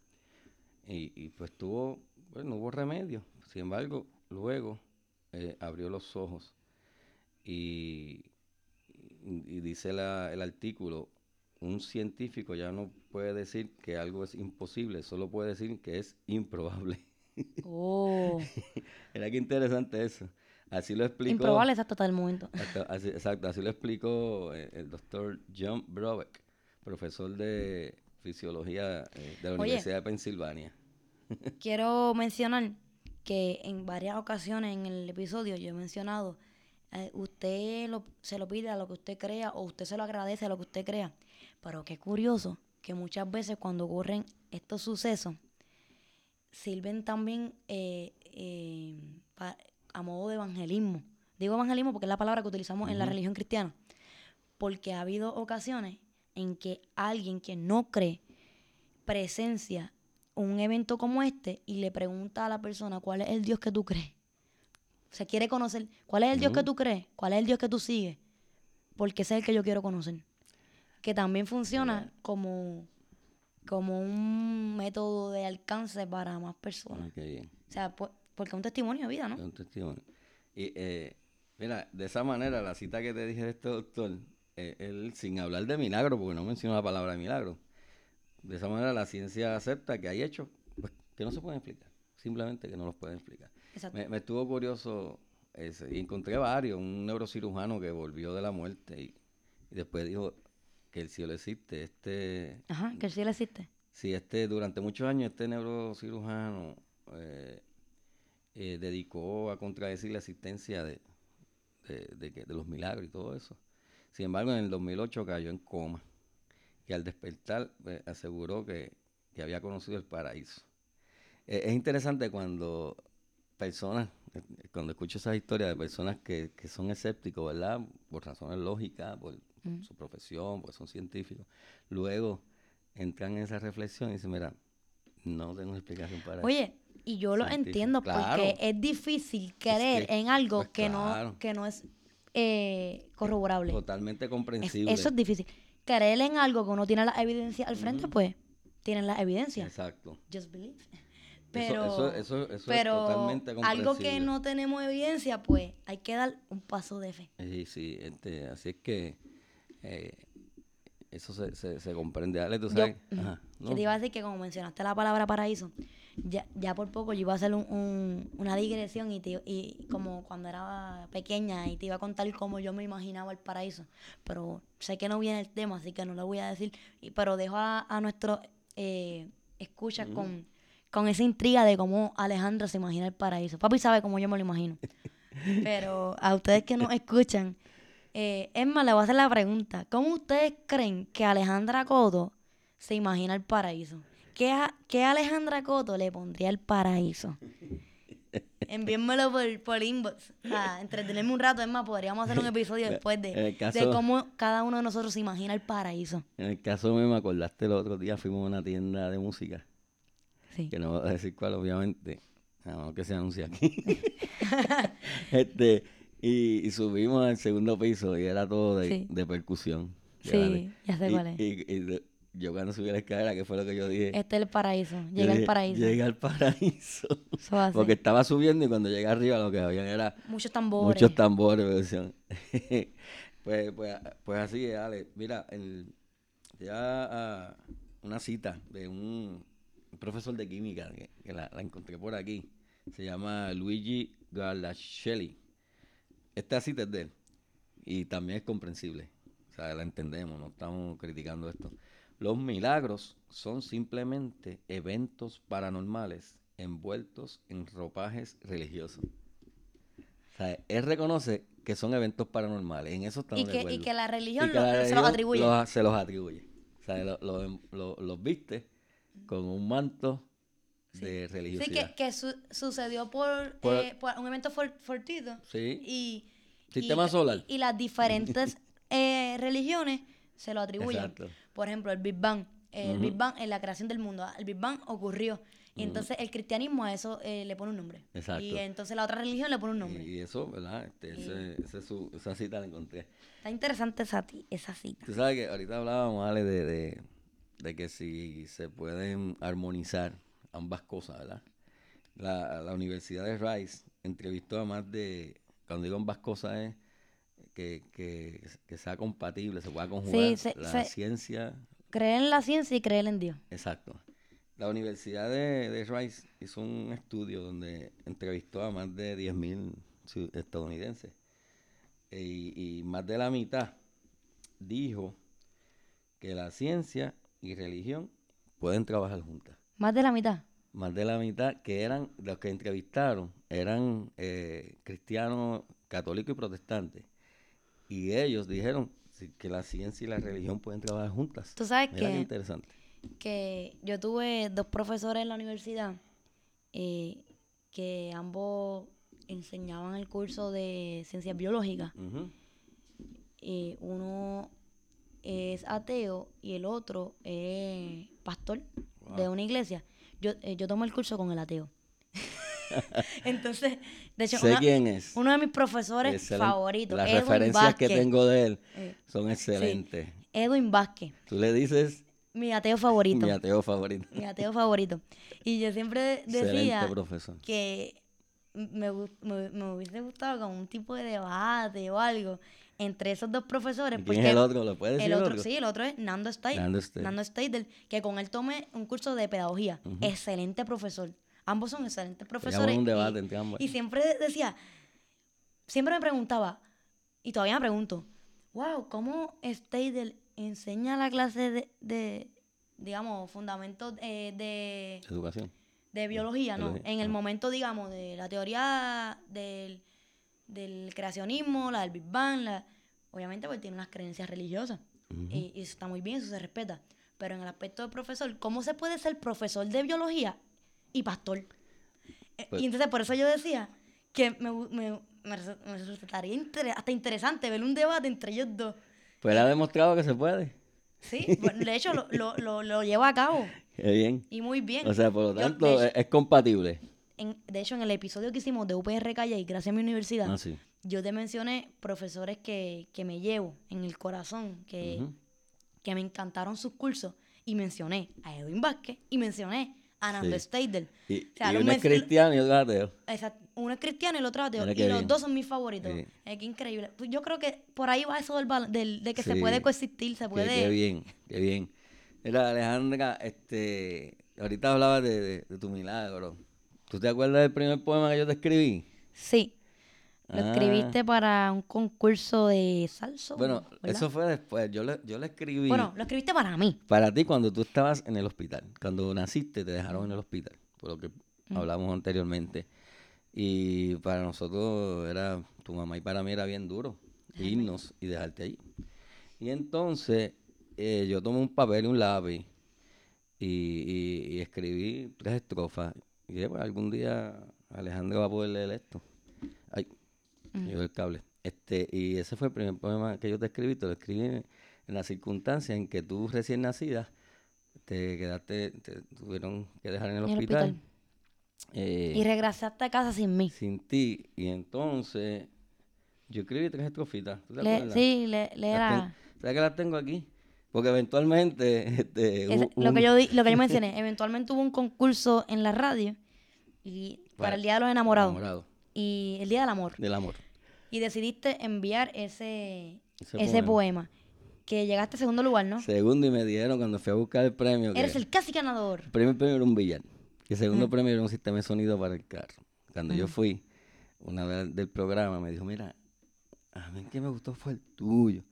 Y, pues tuvo, pues no hubo remedio. Sin embargo, luego eh, abrió los ojos y, dice el artículo, un científico ya no puede decir que algo es imposible, solo puede decir que es improbable. *laughs* Oh. *laughs* Era que interesante eso. Así lo explicó. Improbable hasta el momento. exacto, así lo explicó eh, el, doctor John Brobeck, profesor de fisiología eh, de la Universidad de Pensilvania. *laughs* quiero mencionar que en varias ocasiones en el episodio yo he mencionado, eh, usted se lo pide a lo que usted crea o usted se lo agradece a lo que usted crea. Pero qué curioso que muchas veces cuando ocurren estos sucesos, sirven también eh, eh, a modo de evangelismo. Digo evangelismo porque es la palabra que utilizamos en la religión cristiana. Porque ha habido ocasiones en que alguien que no cree presencia un evento como este y le pregunta a la persona cuál es el Dios que tú crees. Se quiere conocer cuál es el Dios que tú crees, cuál es el Dios que tú sigues, porque ese es el que yo quiero conocer. Que también funciona como como un método de alcance para más personas. O sea, porque es un testimonio de vida, ¿no? Es un testimonio. Y eh, mira, de esa manera, la cita que te dije de este doctor, él sin hablar de milagro, porque no mencionó la palabra milagro, de esa manera la ciencia acepta que hay hechos pues, que no se pueden explicar, simplemente que no los pueden explicar. Me, me, estuvo curioso ese, y encontré varios, un neurocirujano que volvió de la muerte y después dijo, que el cielo existe. Este, Ajá, que el cielo existe. Sí, este, durante muchos años este neurocirujano eh, eh, dedicó a contradecir la existencia de, de, de, los milagros y todo eso. Sin embargo, en el 2008 cayó en coma y al despertar eh, aseguró que, que, había conocido el paraíso. e- es interesante cuando personas, eh, cuando escucho esas historias de personas que, que son escépticos, ¿verdad? Por razones lógicas, por Mm. su profesión, porque son científicos, luego entran en esa reflexión y dicen, mira, no tengo explicación para eso. Oye, y yo lo entiendo Claro. porque es difícil creer que- en algo pues que, claro. no, que no es eh, corroborable. Totalmente Es- comprensible. eso es difícil. Creer en algo que uno tiene la evidencia al frente, pues tienen la evidencia. Exacto. Just believe. Pero, eso, eso, eso pero es totalmente algo que no tenemos evidencia, pues hay que dar un paso de fe. Sí, sí, este, así es que eh, eso se, se, se comprende. Ale, tú Yo- sabes. ujú. Ajá, Que te iba a decir que como mencionaste la palabra paraíso, ya, ya por poco yo iba a hacer un- un- una digresión y, te- y como cuando era pequeña y te iba a contar cómo yo me imaginaba el paraíso. Pero sé que no viene el tema, así que no lo voy a decir. Y- pero dejo a, a nuestros eh, escuchas con, con esa intriga de cómo Alejandro se imagina el paraíso. Papi sabe cómo yo me lo imagino. *laughs* Pero a ustedes que nos escuchan, eh, es más, le voy a hacer la pregunta. ¿Cómo ustedes creen que Alejandra Coto se imagina el paraíso? ¿Qué, a- qué Alejandra Coto le pondría el paraíso? Envíenmelo por, por inbox. Entretenerme un rato. Es más, podríamos hacer un *laughs* episodio después de, de cómo cada uno de nosotros se imagina el paraíso. En el caso mío, me acordaste el otro día, fuimos a una tienda de música, Sí. que no voy a decir cuál, obviamente, a menos que se anuncie aquí. *laughs* *laughs* este, y, y subimos al segundo piso y era todo de, Sí. de percusión. Sí, ya sé cuál es. Y, yo cuando subí a la escalera, que fue lo que yo dije? Este es el paraíso. Llega al paraíso. Llega al paraíso. Eso. Porque estaba subiendo y cuando llegué arriba lo que habían era Muchos tambores. muchos tambores. *laughs* pues, pues, pues así es, Ale. Mira, el, ya ah, una cita de un profesor de química que, que la, la encontré por aquí. Se llama Luigi Gallascelli. Esta cita es de él. Y también es comprensible. O sea, la entendemos, no estamos criticando esto. Los milagros son simplemente eventos paranormales envueltos en ropajes religiosos. O sea, él reconoce que son eventos paranormales. En eso estamos y, de que, y que la religión, Y que lo- la se los atribuye. los- se los atribuye. O sea, lo- lo- lo- los viste con un manto de Sí, religiosidad. que, que su- sucedió por, Por- eh, por un evento for- fortuito. Sí. Y, Sistema y- solar. Y las diferentes eh, religiones se lo atribuyen. Exacto. Por ejemplo, el Big Bang. El Ujú. Big Bang en la creación del mundo. El Big Bang ocurrió. Y entonces el cristianismo a eso eh, le pone un nombre. Exacto. Y entonces la otra religión le pone un nombre. Y eso, ¿verdad? Este, ese- ese es su- esa cita la encontré. Está interesante esa, ti- esa cita. Tú sabes que ahorita hablábamos, Ale, de, de, de que si se pueden armonizar ambas cosas, ¿verdad? La, la Universidad de Rice entrevistó a más de, cuando digo ambas cosas es que, que, que sea compatible, se pueda conjugar se- la se- ciencia, Creer en la ciencia y creer en Dios. exacto. La Universidad de, de Rice hizo un estudio donde entrevistó a más de 10.000 ciu- estadounidenses y, y más de la mitad dijo que la ciencia y religión pueden trabajar juntas. Más de la mitad. Más de la mitad que eran, los que entrevistaron, eran eh, cristianos, católicos y protestantes. Y ellos dijeron que la ciencia y la religión pueden trabajar juntas. Tú sabes Mira qué que- interesante. que yo tuve dos profesores en la universidad eh, que ambos enseñaban el curso de ciencias biológicas. Eh, uno es ateo y el otro es pastor de una iglesia. Yo, eh, yo tomé el curso con el ateo. *laughs* *laughs* Entonces, de hecho, Sé una- quién es. uno de mis profesores Excelente. favoritos, Las Edwin referencias que tengo de él Eh, son excelentes. Edwin Vázquez, Tú le dices mi ateo favorito. mi ateo favorito. mi ateo favorito. Y yo siempre decía que me, me, me hubiese gustado como un tipo de debate o algo entre esos dos profesores. ¿Y Porque ¿Quién es el otro? ¿Lo puedes decir el otro, sí, el otro es Nando Steidel. Nando Steidel. Nando Steidel, que con él tomé un curso de pedagogía. Excelente profesor. Ambos son excelentes profesores. un debate y, entre ambos. y siempre decía, siempre me preguntaba, y todavía me pregunto, wow, ¿cómo Steidel enseña la clase de, de, digamos, fundamentos eh, de, Educación. de biología, ¿no? Biología, En el momento, digamos, de la teoría del, del creacionismo, la del Big Bang, la, obviamente porque tiene unas creencias religiosas. y, y eso está muy bien, eso se respeta. Pero en el aspecto de profesor, ¿cómo se puede ser profesor de biología y pastor. Eh, Pues- y entonces por eso yo decía que me, me, me me resultaría inter- hasta interesante ver un debate entre ellos dos. Pues él ha demostrado que se puede. Sí, de hecho lo, lo, lo, lo lleva a cabo *laughs* Qué bien. y muy bien. O sea, por lo tanto, hecho, es, compatible. en, de hecho, en el episodio que hicimos de UPR Calle y gracias a mi universidad, Ah, sí. yo te mencioné profesores que, que me llevo en el corazón, que, que me encantaron sus cursos, y mencioné a Edwin Vázquez y mencioné a Nando Sí. Y, O sea, y los uno es cristiano y otro es ateo. Exacto. Uno es cristiano y el otro ateo. Mira Y los bien. dos son mis favoritos. Sí. Es que increíble. Pues Yo creo que por ahí va eso del, del- de que se puede coexistir, se Qué, puede... qué bien, qué bien. Mira, Alejandra, este, ahorita hablabas de, de- de tu milagro. ¿Tú te acuerdas del primer poema que yo te escribí? Sí. Lo Ah. escribiste para un concurso de salsa. Bueno, ¿verdad? eso fue después. Yo le, yo le escribí Bueno, lo escribiste para mí. para ti cuando tú estabas en el hospital. Cuando naciste te dejaron en el hospital, por lo que Mm. hablamos anteriormente. Y para nosotros era, tu mamá y para mí era bien duro irnos y dejarte ahí. Y entonces eh, yo tomé un papel y un lápiz y, y- y escribí tres estrofas. Y dije, "Pues, algún día Alejandro va a poder leer esto. Llegó el cable. Este, y ese fue el primer poema que yo te escribí. Te lo escribí en, en la circunstancia en que tú recién nacida te quedaste, te tuvieron que dejar en el En el hospital. hospital. eh, Y regresaste a casa sin mí. sin ti. Y entonces yo escribí tres estrofitas. ¿tú te Le- acuerdas? sí, le, leera. ten- ¿Sabes que las tengo aquí? Porque eventualmente... *laughs* Este, lo, que yo, di- lo que yo *laughs* mencioné, eventualmente hubo un concurso en la radio y para, Para- el Día de los Enamorados enamorado y el Día del Amor. del amor. Y decidiste enviar ese, Ese ese, poema. poema. Que llegaste a segundo lugar, ¿no? Segundo y me dieron cuando fui a buscar el premio. que Eres el casi ganador. El primer premio era un billar. Y el segundo premio era un sistema de sonido para el carro. Cuando yo fui, una vez del programa me dijo, mira, a mí el que me gustó fue el tuyo.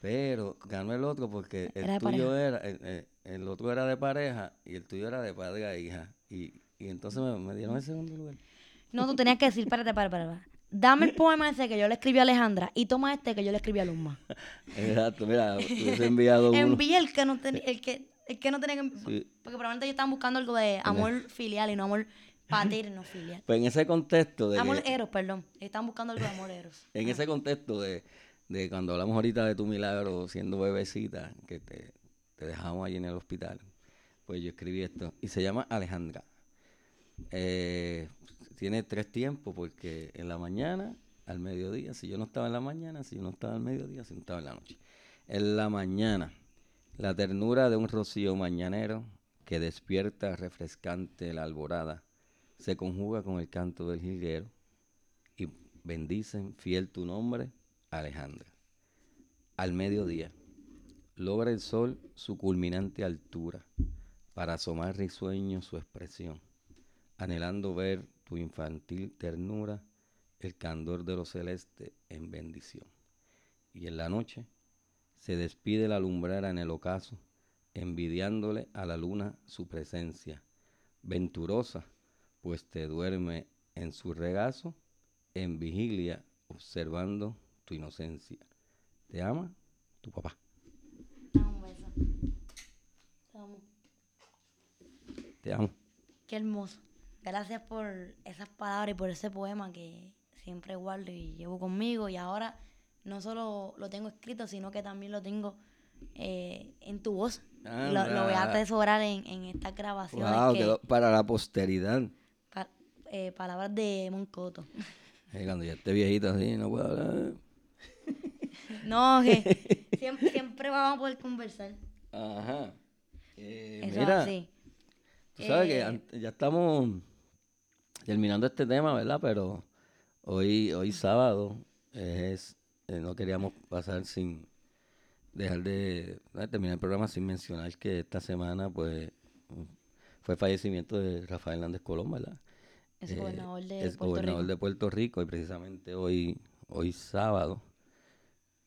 Pero ganó el otro porque el Era tuyo pareja. era, el, el- el otro era de pareja y el tuyo era de padre a hija. Y, y entonces me, me dieron el segundo lugar. No, tú tenías que decir, espérate, espérate, espérate. Dame el poema ese que yo le escribí a Alejandra y toma este que yo le escribí a Luzma. Exacto, mira, hubiese enviado uno. Envié el que no tenía, el que, el que no tenía que... Sí. Porque probablemente ellos estaban buscando algo de amor filial y no amor paterno filial. Pues en ese contexto de Amor que- eros, perdón. Ellos estaban buscando algo de amor eros. En ese contexto de, de cuando hablamos ahorita de tu milagro siendo bebecita, que te, te dejamos allí en el hospital, pues yo escribí esto. Y se llama Alejandra. Eh, tiene tres tiempos, porque en la mañana, al mediodía, si yo no estaba en la mañana, si yo no estaba al mediodía, si no estaba en la noche. En la mañana, la ternura de un rocío mañanero que despierta refrescante la alborada, se conjuga con el canto del jilguero y bendicen fiel tu nombre, Alejandra. Al mediodía, logra el sol su culminante altura para asomar risueño su expresión, anhelando ver tu infantil ternura, el candor de lo celeste en bendición. Y en la noche se despide la lumbrera en el ocaso, envidiándole a la luna su presencia, venturosa, pues te duerme en su regazo, en vigilia, observando tu inocencia. Te ama tu papá. Un beso. Te amo. Te amo. Qué hermoso. Gracias por esas palabras y por ese poema que siempre guardo y llevo conmigo. Y ahora no solo lo tengo escrito, sino que también lo tengo eh, en tu voz. Lo, lo voy a atesorar en, en estas grabaciones. Wow, que, quedó para la posteridad. pa- eh, palabras de Moncoto. *laughs* Eh, cuando ya esté viejito así, no puedo hablar. *laughs* No, que siempre, siempre vamos a poder conversar. Ajá. Eso mira, así. tú sabes que ya estamos terminando este tema, ¿verdad? Pero hoy, hoy sábado es, eh, no queríamos pasar sin dejar de ¿verdad? terminar el programa sin mencionar que esta semana, pues, fue el fallecimiento de Rafael Hernández Colón, ¿verdad? Es Eh, gobernador de es Puerto gobernador Rico. de Puerto Rico y precisamente hoy, hoy sábado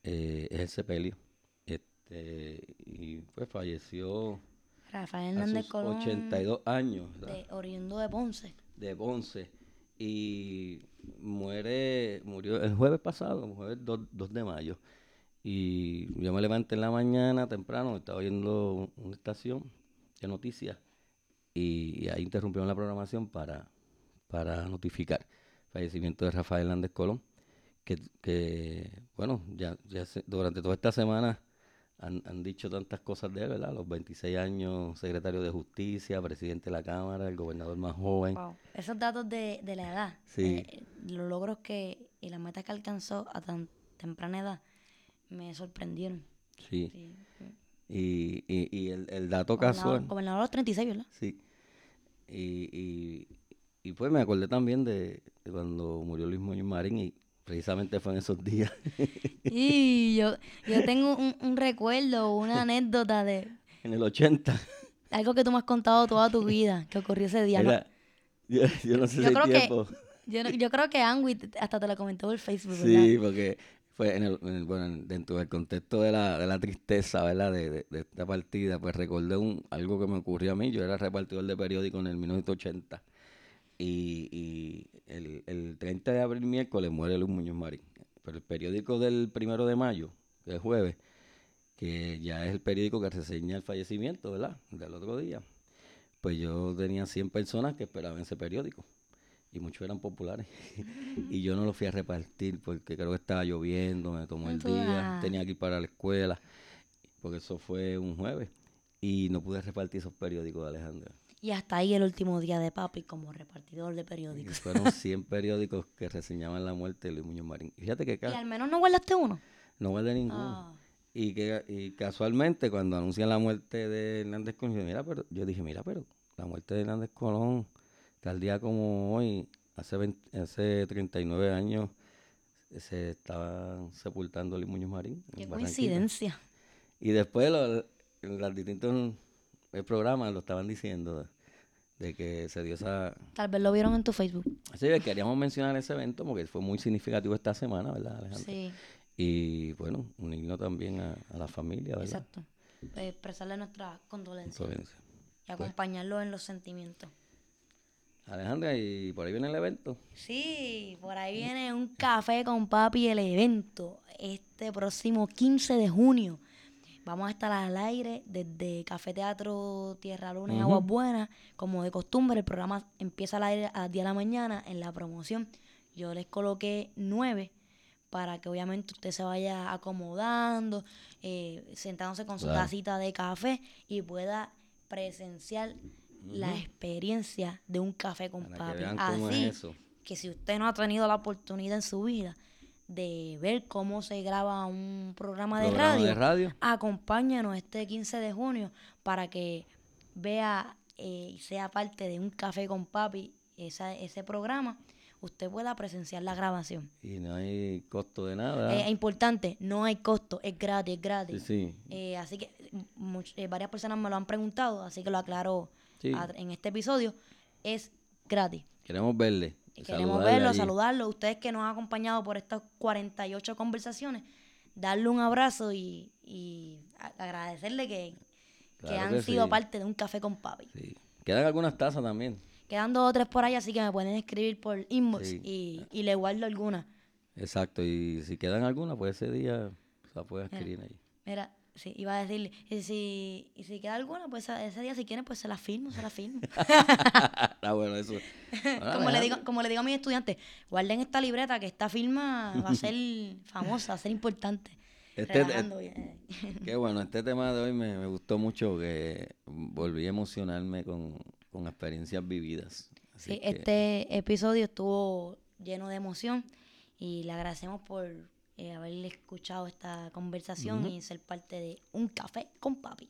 eh, es el sepelio. Este, y pues falleció Rafael a Hernández sus Colón, 82 años ¿verdad? de oriundo de Ponce. De Ponce y muere murió el jueves pasado, el jueves 2, 2 de mayo. Y yo me levanté en la mañana temprano, estaba oyendo una estación de noticias y ahí interrumpieron la programación para, para notificar el fallecimiento de Rafael Hernández Colón, que, que bueno, ya, ya durante toda esta semana han, han, dicho tantas cosas de él, ¿verdad? Los 26 años, secretario de Justicia, presidente de la Cámara, el gobernador más joven. Esos datos de, de la edad, sí. eh, los logros que y las metas que alcanzó a tan temprana edad, me sorprendieron. Sí. Y, y, y el, el, dato casual. Gobernador a los 36, ¿verdad? Sí. Y, y, y, pues me acordé también de, de, cuando murió Luis Muñoz Marín y precisamente fue en esos días. *laughs* y yo, yo tengo un, un recuerdo, una anécdota de... *laughs* En el 80. Algo que tú me has contado toda tu vida, que ocurrió ese día. Era, yo, yo, no sé yo si creo tiempo. Que, yo, yo creo que Angwit hasta te lo comentó por Facebook, Sí, ¿verdad? porque fue en el, en el, bueno, dentro del contexto de la, de la tristeza, ¿verdad? De, de, de, esta partida, pues recordé un, algo que me ocurrió a mí. Yo era repartidor de periódico en el 1980 y, y el, el 30 de abril, miércoles, muere Luis Muñoz Marín. Pero el periódico del primero de mayo, que es jueves, que ya es el periódico que reseña el fallecimiento, ¿verdad? Del otro día. Pues yo tenía 100 personas que esperaban ese periódico y muchos eran populares. *laughs* y yo no lo fui a repartir porque creo que estaba lloviendo, me tomó el día, tenía que ir para la escuela, porque eso fue un jueves. Y no pude repartir esos periódicos de Alejandra. Y hasta ahí el último día de papi como repartidor de periódicos. Y fueron *laughs* 100 periódicos que reseñaban la muerte de Luis Muñoz Marín. Y fíjate que ¿Y al menos no guardaste uno? No guardé ninguno. Oh. Y que y casualmente cuando anuncian la muerte de Hernández Colón, yo, mira, pero, yo dije, mira, pero la muerte de Hernández Colón tal día como hoy, hace, 20, hace 39 años, se estaba sepultando Luis Muñoz Marín. Qué coincidencia. Y después lo, en los distintos programas lo estaban diciendo de, de, que se dio esa... Tal vez lo vieron en tu Facebook. Sí, queríamos mencionar ese evento porque fue muy significativo esta semana, ¿verdad, Alejandro? Sí. Y bueno, unirnos también a, a la familia, ¿verdad? Exacto. Eh, expresarle nuestra condolencia. Condolencia. Y acompañarlo pues. en los sentimientos. Alejandra, ¿y por ahí viene el evento? Sí, por ahí viene un café con papi el evento. Este próximo 15 de junio. Vamos a estar al aire desde Café Teatro Tierra Luna y uh -huh. Aguas Buenas. Como de costumbre, el programa empieza al aire a las 10 de la mañana en la promoción. Yo les coloqué 9 para que obviamente usted se vaya acomodando, eh, sentándose con su claro. tacita de café y pueda presenciar uh -huh. la experiencia de un café con para papi. Que Así es que si usted no ha tenido la oportunidad en su vida de ver cómo se graba un programa, de, ¿Programa radio, de radio, acompáñanos este 15 de junio para que vea y eh, sea parte de un café con papi, esa, ese programa, usted pueda presenciar la grabación. Y no hay costo de nada. Eh, es importante, no hay costo, es gratis, es gratis. Sí, sí. Eh, así que eh, varias personas me lo han preguntado, así que lo aclaro Sí. a- en este episodio, es gratis. Queremos verle. Y Queremos saludarle verlo, allí. saludarlo. Ustedes que nos han acompañado por estas 48 conversaciones, darle un abrazo y, y agradecerle que, que han que sido sí. parte de un café con papi. Sí. Quedan algunas tazas también. Quedan dos o tres por ahí, así que me pueden escribir por inbox Sí. y, y le guardo alguna. Exacto. Y si quedan algunas, pues ese día se la puede Mira. escribir ahí. Mira, sí, iba a decirle, y si, y si queda alguna, pues ese día si quieren, pues se la firmo, se la firmo. *laughs* Está bueno eso. *laughs* Bueno, como, le digo, como le digo a mis estudiantes, guarden esta libreta que esta firma va a ser famosa, va a ser importante. Este- eh. *laughs* Qué bueno, este tema de hoy me, me gustó mucho, que volví a emocionarme con, con experiencias vividas. Así Sí, que, este episodio estuvo lleno de emoción y le agradecemos por eh, haberle escuchado esta conversación y ser parte de un café con papi.